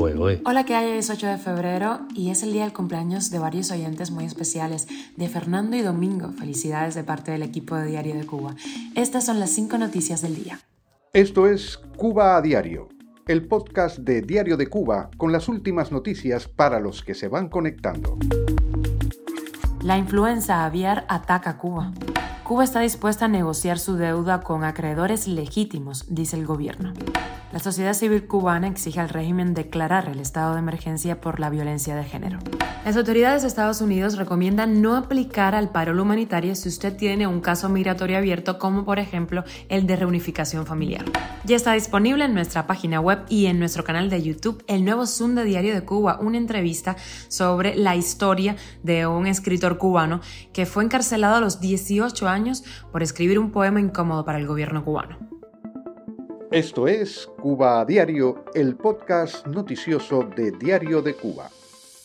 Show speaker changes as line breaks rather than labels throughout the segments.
Hola, ¿qué hay? Es 8 de febrero y es el día del cumpleaños de varios oyentes muy especiales, de Fernando y Domingo. Felicidades de parte del equipo de Diario de Cuba. Estas son las cinco noticias del día.
Esto es Cuba a Diario, el podcast de Diario de Cuba con las últimas noticias para los que se van conectando.
La influenza aviar ataca Cuba. Cuba está dispuesta a negociar su deuda con acreedores legítimos, dice el gobierno. La sociedad civil cubana exige al régimen declarar el estado de emergencia por la violencia de género. Las autoridades de Estados Unidos recomiendan no aplicar al paro humanitario si usted tiene un caso migratorio abierto, como por ejemplo el de reunificación familiar. Ya está disponible en nuestra página web y en nuestro canal de YouTube el nuevo Zoom de Diario de Cuba, una entrevista sobre la historia de un escritor cubano que fue encarcelado a los 18 años por escribir un poema incómodo para el gobierno cubano.
Esto es Cuba a Diario, el podcast noticioso de Diario de Cuba.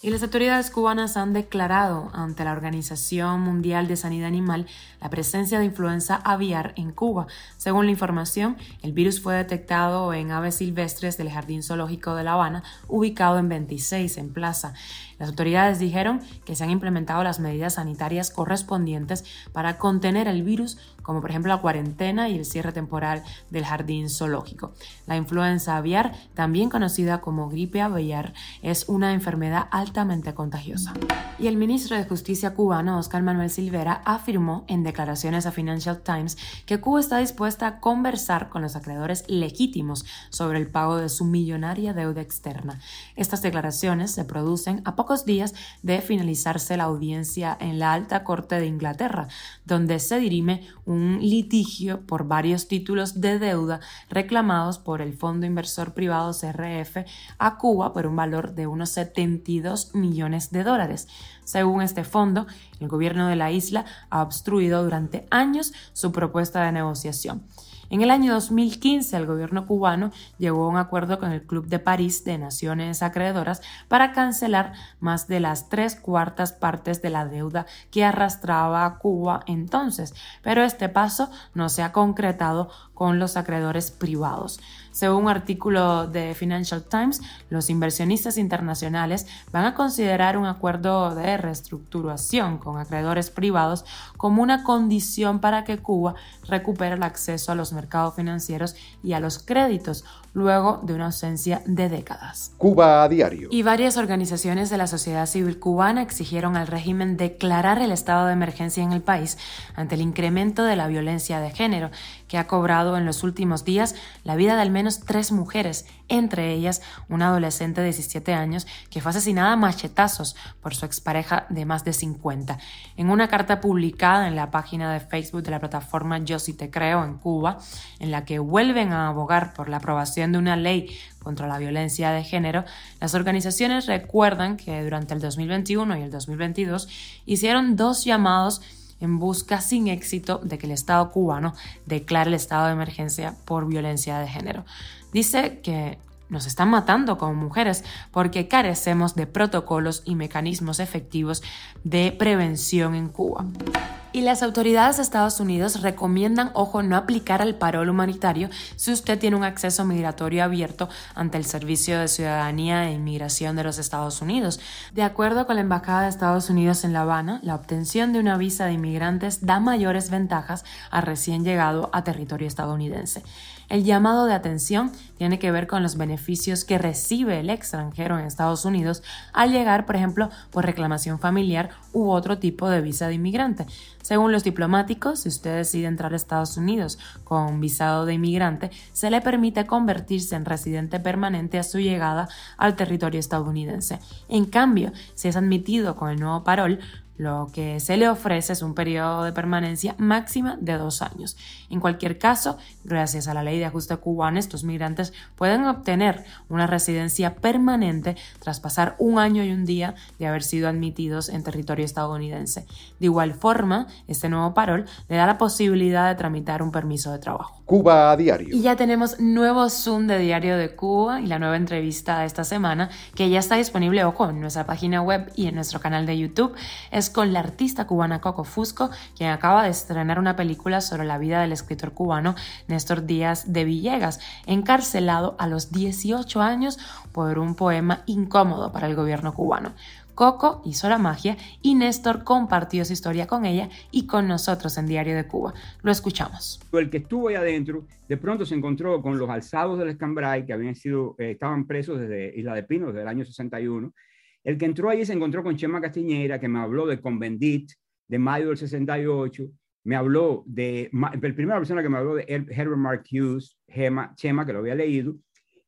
Y las autoridades cubanas han declarado ante la Organización Mundial de Sanidad Animal la presencia de influenza aviar en Cuba. Según la información, el virus fue detectado en aves silvestres del Jardín Zoológico de La Habana, ubicado en 26 en Plaza. Las autoridades dijeron que se han implementado las medidas sanitarias correspondientes para contener el virus, como por ejemplo la cuarentena y el cierre temporal del jardín zoológico. La influenza aviar, también conocida como gripe aviar, es una enfermedad altamente contagiosa. Y el ministro de Justicia cubano, Oscar Manuel Silvera, afirmó en declaraciones a Financial Times que Cuba está dispuesta a conversar con los acreedores legítimos sobre el pago de su millonaria deuda externa. Estas declaraciones se producen a pocos días de finalizarse la audiencia en la Alta Corte de Inglaterra, donde se dirime un litigio por varios títulos de deuda reclamados por el Fondo Inversor Privado CRF a Cuba por un valor de unos 72 millones de dólares. Según este fondo, el gobierno de la isla ha obstruido durante años su propuesta de negociación. En el año 2015, el gobierno cubano llegó a un acuerdo con el Club de París de Naciones Acreedoras para cancelar más de las tres cuartas partes de la deuda que arrastraba a Cuba entonces, pero este paso no se ha concretado con los acreedores privados. Según un artículo de Financial Times, los inversionistas internacionales van a considerar un acuerdo de reestructuración con acreedores privados como una condición para que Cuba recupere el acceso a los mercados financieros y a los créditos luego de una ausencia de décadas.
Cuba a diario.
Y varias organizaciones de la sociedad civil cubana exigieron al régimen declarar el estado de emergencia en el país ante el incremento de la violencia de género que ha cobrado en los últimos días la vida de al menos tres mujeres, entre ellas una adolescente de 17 años que fue asesinada a machetazos por su expareja de más de 50. En una carta publicada en la página de Facebook de la plataforma Yo sí te creo en Cuba, en la que vuelven a abogar por la aprobación de una ley contra la violencia de género, las organizaciones recuerdan que durante el 2021 y el 2022 hicieron dos llamados en busca sin éxito de que el Estado cubano declare el estado de emergencia por violencia de género. Dice que nos están matando como mujeres porque carecemos de protocolos y mecanismos efectivos de prevención en Cuba. Y las autoridades de Estados Unidos recomiendan, ojo, no aplicar el parol humanitario si usted tiene un acceso migratorio abierto ante el Servicio de Ciudadanía e Inmigración de los Estados Unidos. De acuerdo con la Embajada de Estados Unidos en La Habana, la obtención de una visa de inmigrantes da mayores ventajas a recién llegado a territorio estadounidense. El llamado de atención tiene que ver con los beneficios que recibe el extranjero en Estados Unidos al llegar, por ejemplo, por reclamación familiar u otro tipo de visa de inmigrante. Según los diplomáticos, si usted decide entrar a Estados Unidos con visado de inmigrante, se le permite convertirse en residente permanente a su llegada al territorio estadounidense. En cambio, si es admitido con el nuevo parol, lo que se le ofrece es un periodo de permanencia máxima de dos años. En cualquier caso, gracias a la ley de ajuste cubana, estos migrantes pueden obtener una residencia permanente tras pasar un año y un día de haber sido admitidos en territorio estadounidense. De igual forma, este nuevo parol le da la posibilidad de tramitar un permiso de trabajo.
Cuba a diario.
Y ya tenemos nuevo Zoom de Diario de Cuba y la nueva entrevista de esta semana que ya está disponible, ojo, en nuestra página web y en nuestro canal de YouTube vez con la artista cubana Coco Fusco, quien acaba de estrenar una película sobre la vida del escritor cubano Néstor Díaz de Villegas, encarcelado a los 18 años por un poema incómodo para el gobierno cubano. Coco hizo la magia y Néstor compartió su historia con ella y con nosotros en Diario de Cuba. Lo escuchamos.
El que estuvo ahí adentro, de pronto se encontró con los alzados del Escambray, que habían sido, eh, estaban presos desde Isla de Pino, desde el año 61. El que entró allí se encontró con Chema Castiñera, que me habló de Convendit, de mayo del 68. Me habló de, la primera persona que me habló de Herbert Mark Hughes, Chema, que lo había leído,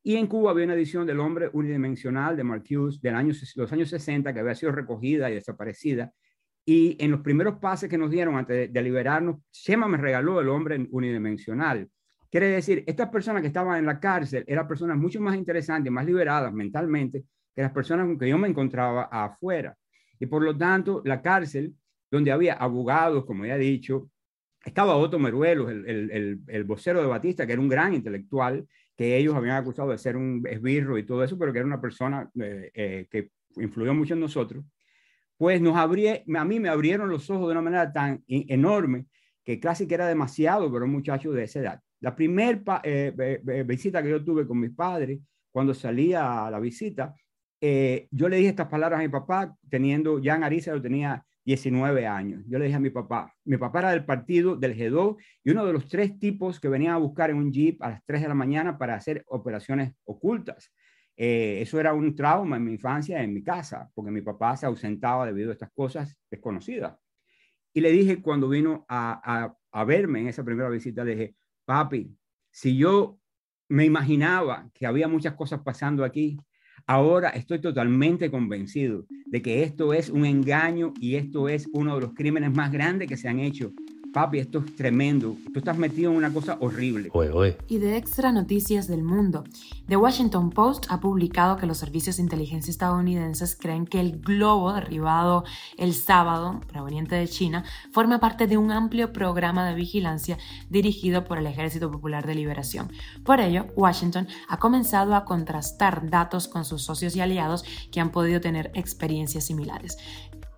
y en Cuba había una edición del hombre unidimensional de Marcuse de los años 60 que había sido recogida y desaparecida. Y en los primeros pases que nos dieron antes de, liberarnos, Shema me regaló el hombre unidimensional. Quiere decir, estas personas que estaban en la cárcel eran personas mucho más interesantes, más liberadas mentalmente que las personas con que yo me encontraba afuera. Y por lo tanto, la cárcel, donde había abogados, como ya he dicho, estaba Otto Meruelos, el, el, el vocero de Batista, que era un gran intelectual, que ellos habían acusado de ser un esbirro y todo eso, pero que era una persona eh, eh, que influyó mucho en nosotros, pues nos abrí, a mí me abrieron los ojos de una manera tan enorme que casi que era demasiado para un muchacho de esa edad. La primera eh, visita que yo tuve con mis padres, cuando salía a la visita, yo le dije estas palabras a mi papá, teniendo, ya en Ariza lo tenía 19 años. Yo le dije a mi papá, mi papá era del partido del G2 y uno de los tres tipos que venían a buscar en un jeep a las 3 de la mañana para hacer operaciones ocultas. Eh, eso era un trauma en mi infancia, en mi casa, porque mi papá se ausentaba debido a estas cosas desconocidas. Y le dije cuando vino a verme en esa primera visita, le dije, papi, si yo me imaginaba que había muchas cosas pasando aquí, Ahora estoy totalmente convencido de que esto es un engaño y esto es uno de los crímenes más grandes que se han hecho papi, esto es tremendo, tú estás metido en una cosa horrible.
Y de extra noticias del mundo, The Washington Post ha publicado que los servicios de inteligencia estadounidenses creen que el globo derribado el sábado, proveniente de China, forma parte de un amplio programa de vigilancia dirigido por el Ejército Popular de Liberación. Por ello, Washington ha comenzado a contrastar datos con sus socios y aliados que han podido tener experiencias similares.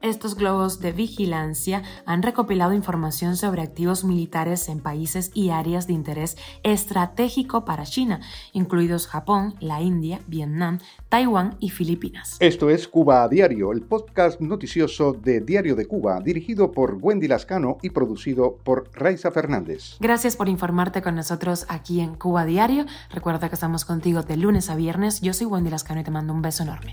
Estos globos de vigilancia han recopilado información sobre activos militares en países y áreas de interés estratégico para China, incluidos Japón, la India, Vietnam, Taiwán y Filipinas.
Esto es Cuba a Diario, el podcast noticioso de Diario de Cuba, dirigido por Wendy Lascano y producido por Raiza Fernández.
Gracias por informarte con nosotros aquí en Cuba a Diario. Recuerda que estamos contigo de lunes a viernes. Yo soy Wendy Lascano y te mando un beso enorme.